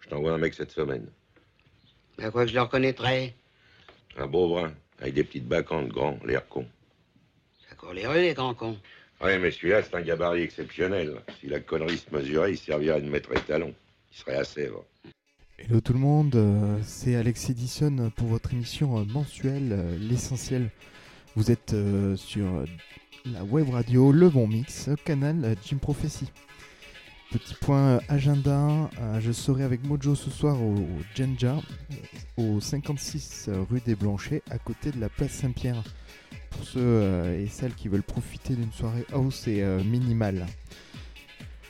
Je t'envoie un mec cette semaine. À quoi que je le reconnaîtrais? Un beau brun, avec des petites bacantes grands, l'air con. Ça court les rues, les grands cons. Ouais, mais celui-là, c'est un gabarit exceptionnel. Si la connerie se mesurait, il servirait de maître étalon. Il serait à Sèvres. Hello tout le monde, euh, c'est Alex Edison pour votre émission euh, mensuelle euh, L'Essentiel. Vous êtes sur la web radio Le Bon Mix, canal Jim Prophecy. Petit point agenda, je serai avec Mojo ce soir au, Genja, au 56 rue des Blanchets, à côté de la place Saint-Pierre. Pour ceux euh, et celles qui veulent profiter d'une soirée house et euh, minimale.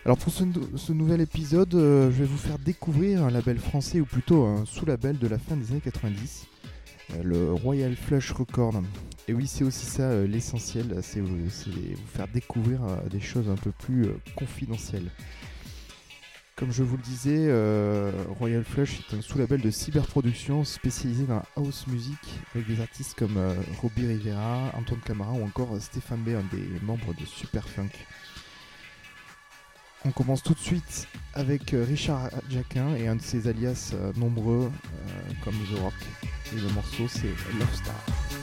Alors pour ce, nou- ce nouvel épisode, euh, je vais vous faire découvrir un label français, ou plutôt un sous-label de la fin des années 90, euh, le Royal Flush Record. Et oui, c'est aussi ça l'essentiel, c'est vous, faire découvrir des choses un peu plus confidentielles. Comme je vous le disais, euh, Royal Flush est un sous-label de cyberproduction spécialisé dans la house music avec des artistes comme euh, Robbie Rivera, Antoine Camara ou encore euh, Stéphane B, un des membres de Superfunk. On commence tout de suite avec Richard Jacquin et un de ses alias nombreux comme The Rock. Et le morceau c'est Love Star.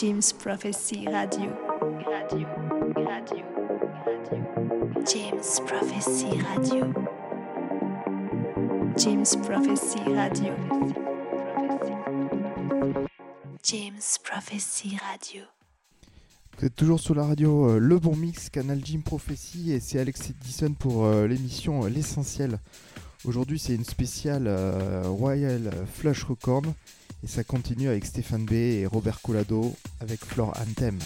James Prophecy Radio. Radio, radio, radio. James Prophecy Radio. James Prophecy Radio. James Prophecy Radio. Vous êtes toujours sur la radio euh, Le Bon Mix, Canal Jim Prophecy, et c'est Alex Edison pour euh, l'émission euh, L'Essentiel. Aujourd'hui, c'est une spéciale Royal Flush Record, et ça continue avec Stéphane B et Robert Colado avec Flore Anthem.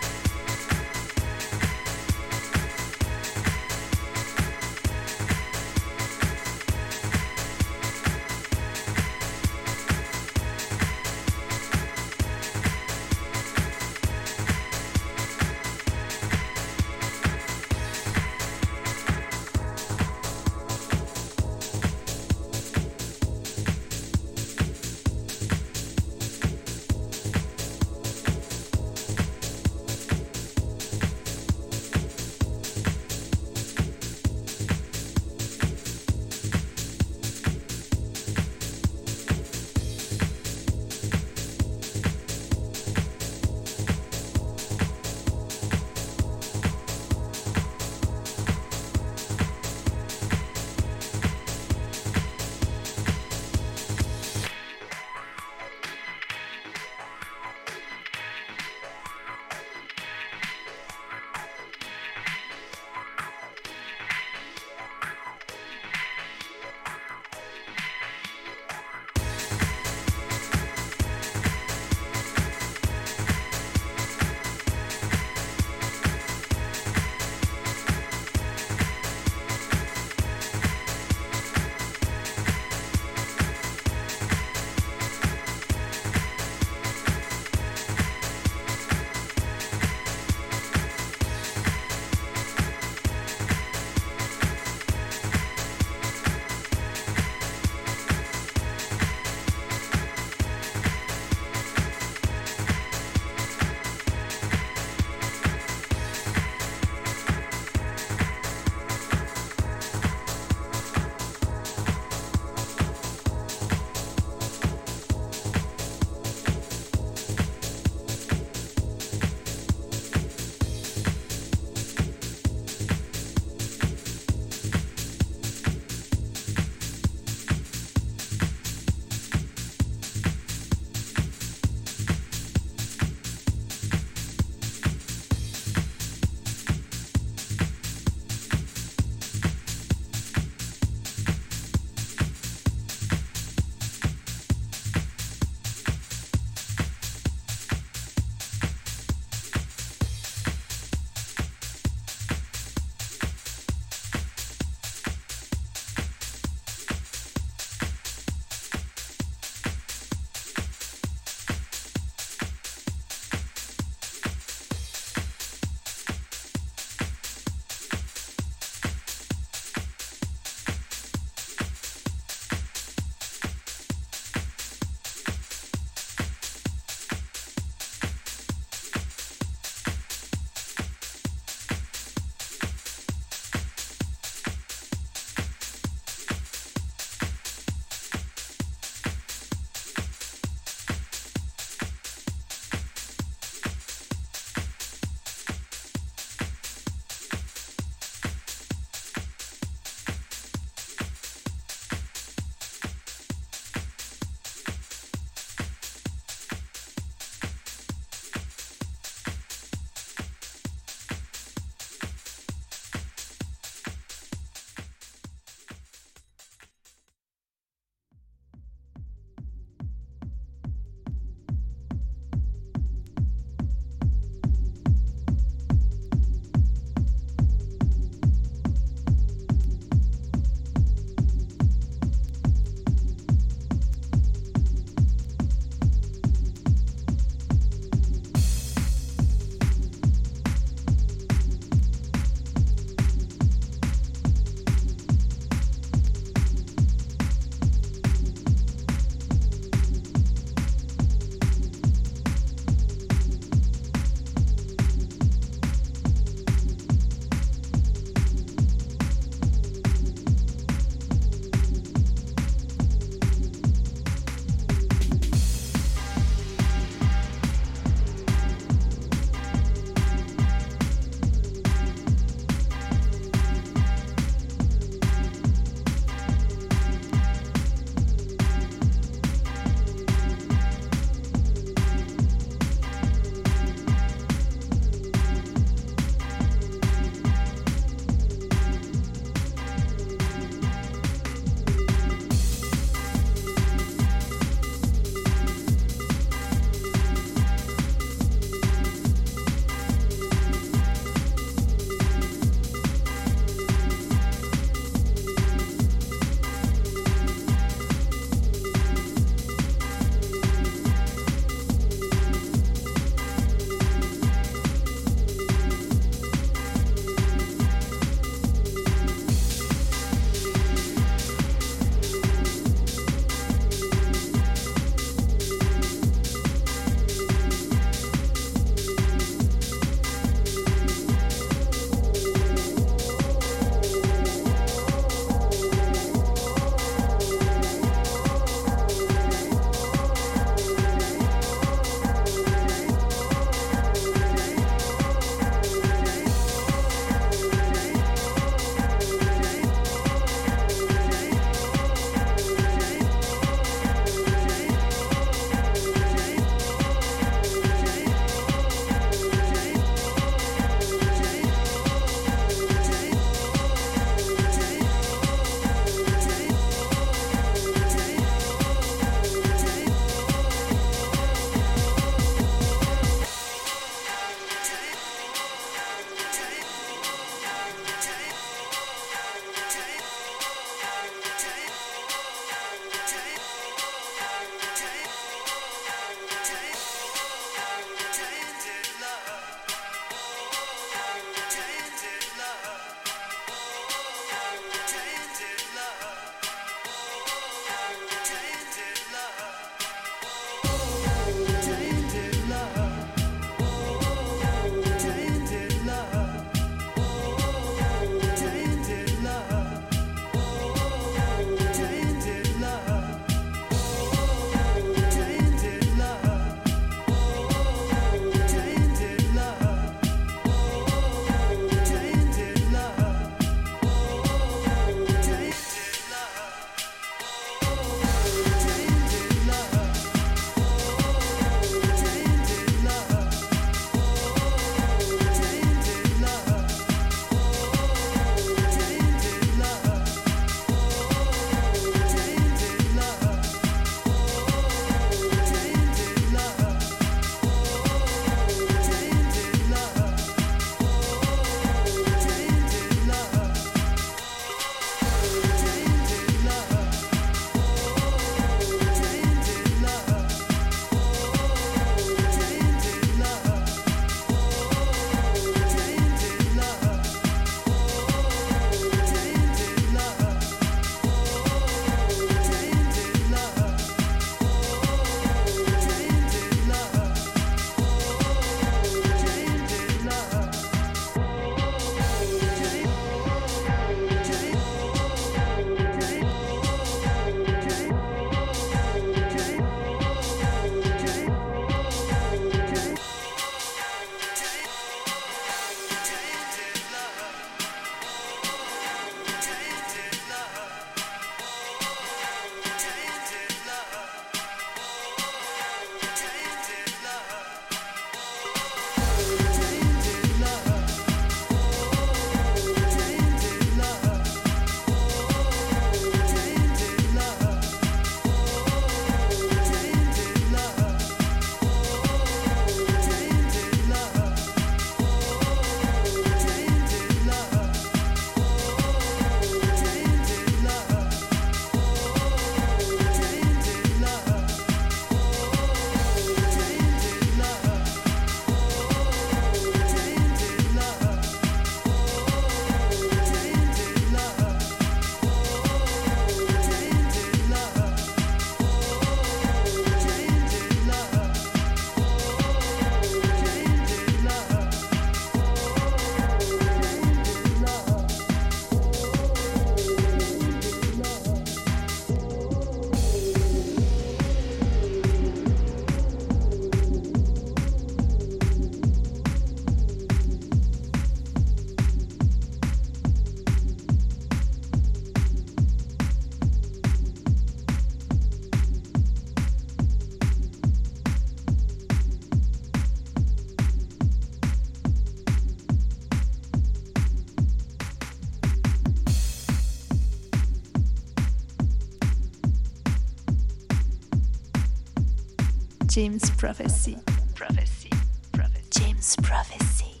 James Prophecy. Prophecy. Prophecy. James Prophecy.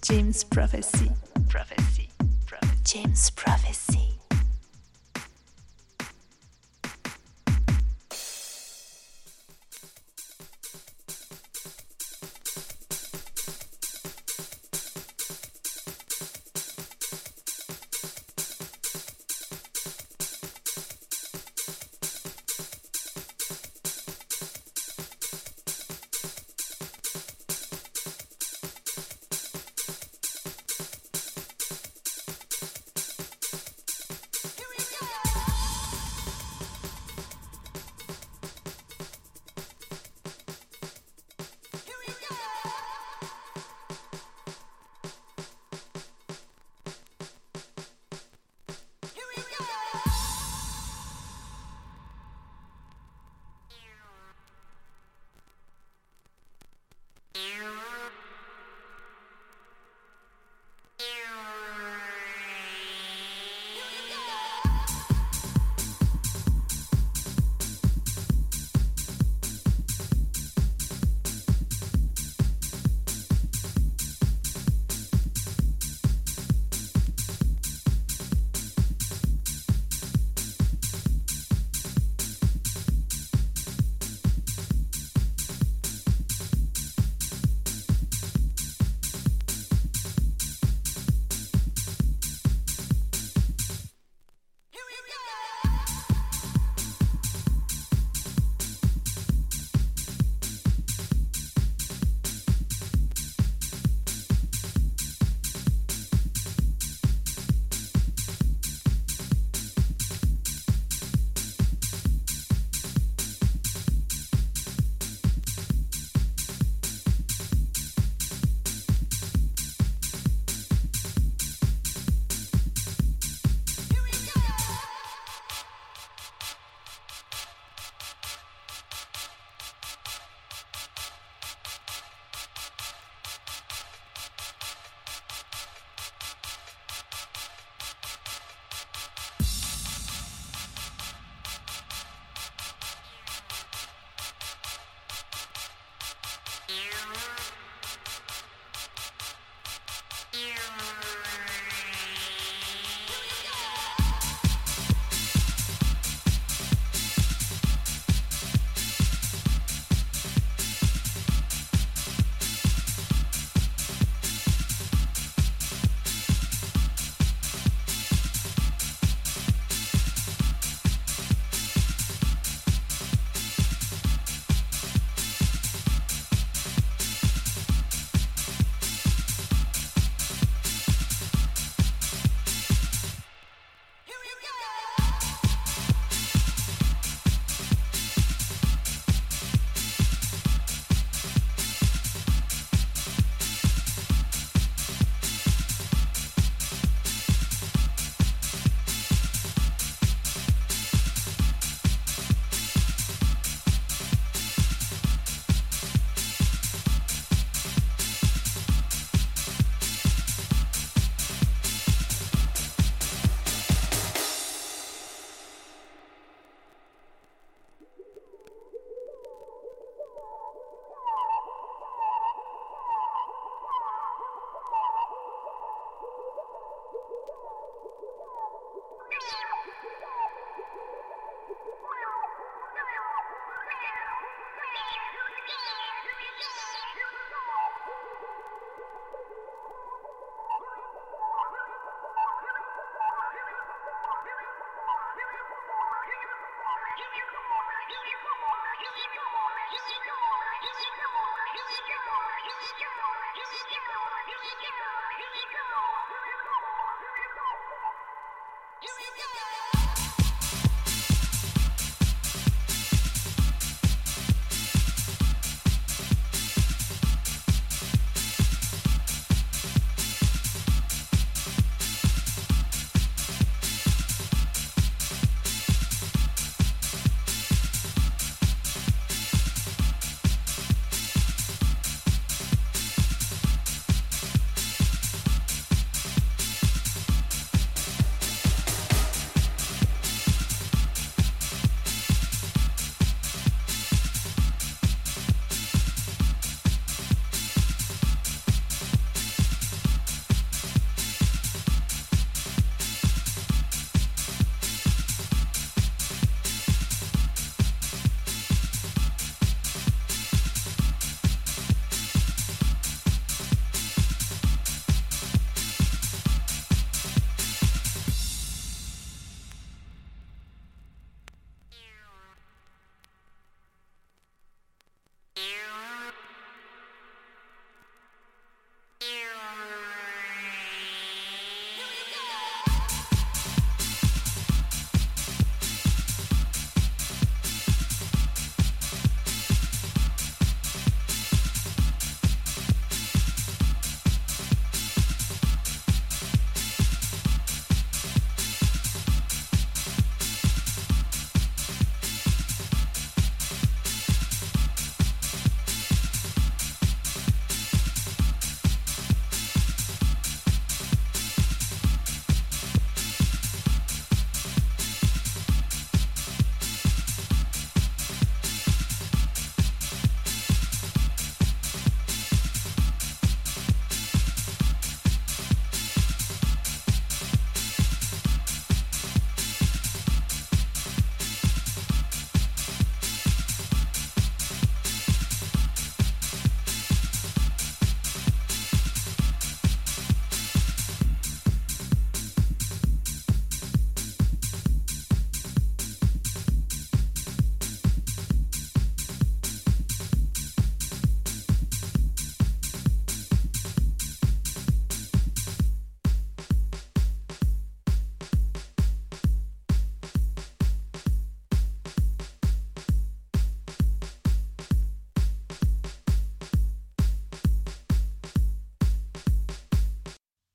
James Prophecy. Prophecy. Prophecy. James Prophecy.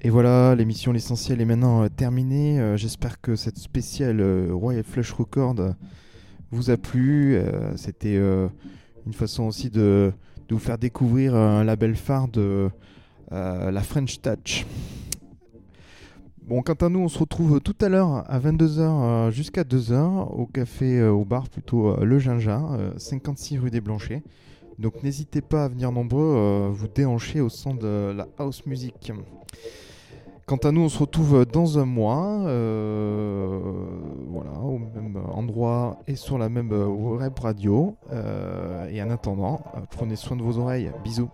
Et voilà, l'émission L'essentiel est maintenant euh, terminée. Euh, J'espère que cette spéciale euh, Royal Flush Record vous a plu. C'était une façon aussi de, vous faire découvrir un label phare de la French Touch. Bon, quant à nous, on se retrouve tout à l'heure à 22h jusqu'à 2h au café, au bar plutôt Le euh, 56 rue des Blanchets. Donc n'hésitez pas à venir nombreux vous déhancher au son de la house music. Quant à nous, on se retrouve dans un mois, euh, voilà, au même endroit et sur la même euh, web radio. Euh, et en attendant, prenez soin de vos oreilles. Bisous.